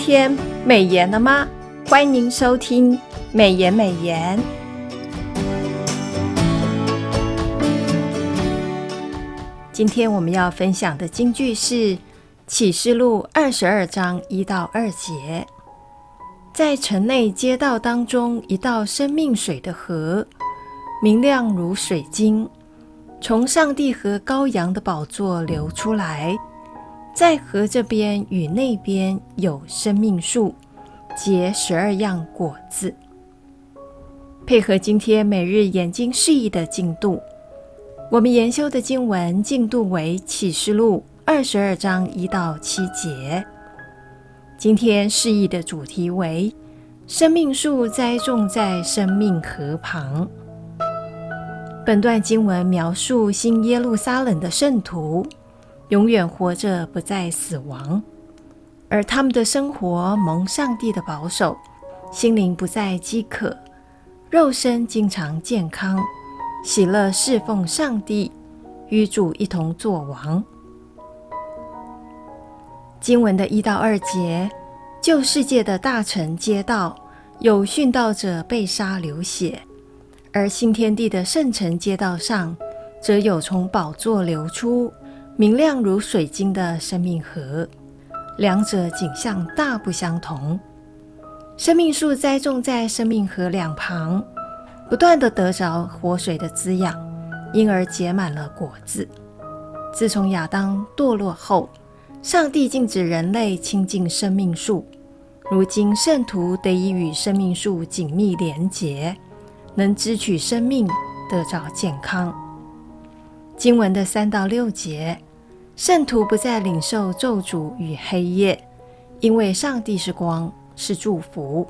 天美颜了吗？欢迎收听美颜美颜。今天我们要分享的金句是《启示录》二十二章一到二节。在城内街道当中，一道生命水的河，明亮如水晶，从上帝和羔羊的宝座流出来。在河这边与那边有生命树，结十二样果子。配合今天每日研经释义的进度，我们研修的经文进度为《启示录》二十二章一到七节。今天释义的主题为“生命树栽种在生命河旁”。本段经文描述新耶路撒冷的圣徒。永远活着，不再死亡，而他们的生活蒙上帝的保守，心灵不再饥渴，肉身经常健康，喜乐侍奉上帝，与主一同作王。经文的一到二节，旧世界的大臣街道有殉道者被杀流血，而新天地的圣城街道上，则有从宝座流出。明亮如水晶的生命河，两者景象大不相同。生命树栽种在生命河两旁，不断地得着活水的滋养，因而结满了果子。自从亚当堕落后，上帝禁止人类亲近生命树。如今圣徒得以与生命树紧密连结，能支取生命，得着健康。经文的三到六节。圣徒不再领受咒诅与黑夜，因为上帝是光，是祝福。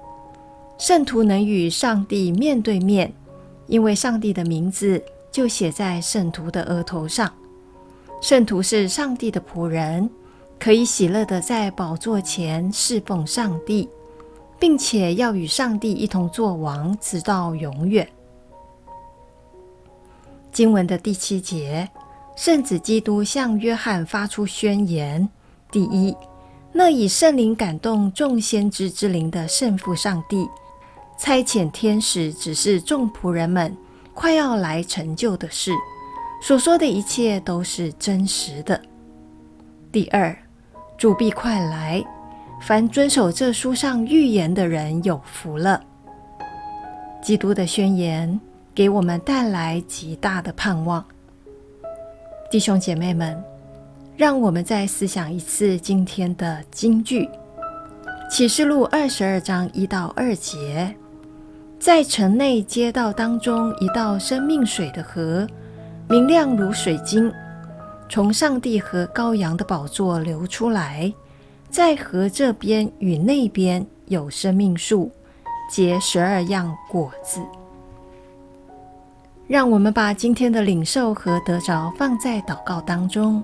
圣徒能与上帝面对面，因为上帝的名字就写在圣徒的额头上。圣徒是上帝的仆人，可以喜乐地在宝座前侍奉上帝，并且要与上帝一同作王，直到永远。经文的第七节。圣子基督向约翰发出宣言：第一，那以圣灵感动众先知之灵的圣父上帝，差遣天使只是众仆人们快要来成就的事，所说的一切都是真实的。第二，主必快来，凡遵守这书上预言的人有福了。基督的宣言给我们带来极大的盼望。弟兄姐妹们，让我们再思想一次今天的金句，《启示录》二十二章一到二节，在城内街道当中，一道生命水的河，明亮如水晶，从上帝和羔羊的宝座流出来，在河这边与那边有生命树，结十二样果子。让我们把今天的领受和得着放在祷告当中。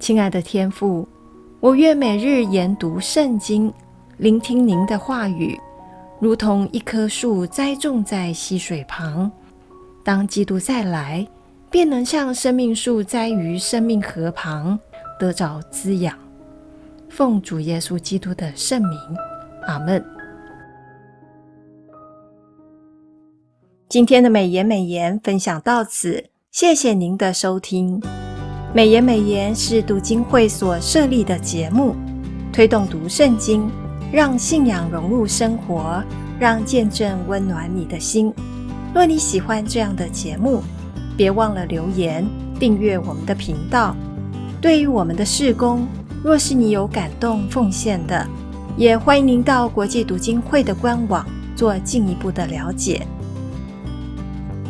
亲爱的天父，我愿每日研读圣经，聆听您的话语，如同一棵树栽种在溪水旁。当基督再来，便能像生命树栽于生命河旁，得着滋养。奉主耶稣基督的圣名，阿门。今天的美言美言分享到此，谢谢您的收听。美言美言是读经会所设立的节目，推动读圣经，让信仰融入生活，让见证温暖你的心。若你喜欢这样的节目，别忘了留言订阅我们的频道。对于我们的事工，若是你有感动奉献的，也欢迎您到国际读经会的官网做进一步的了解。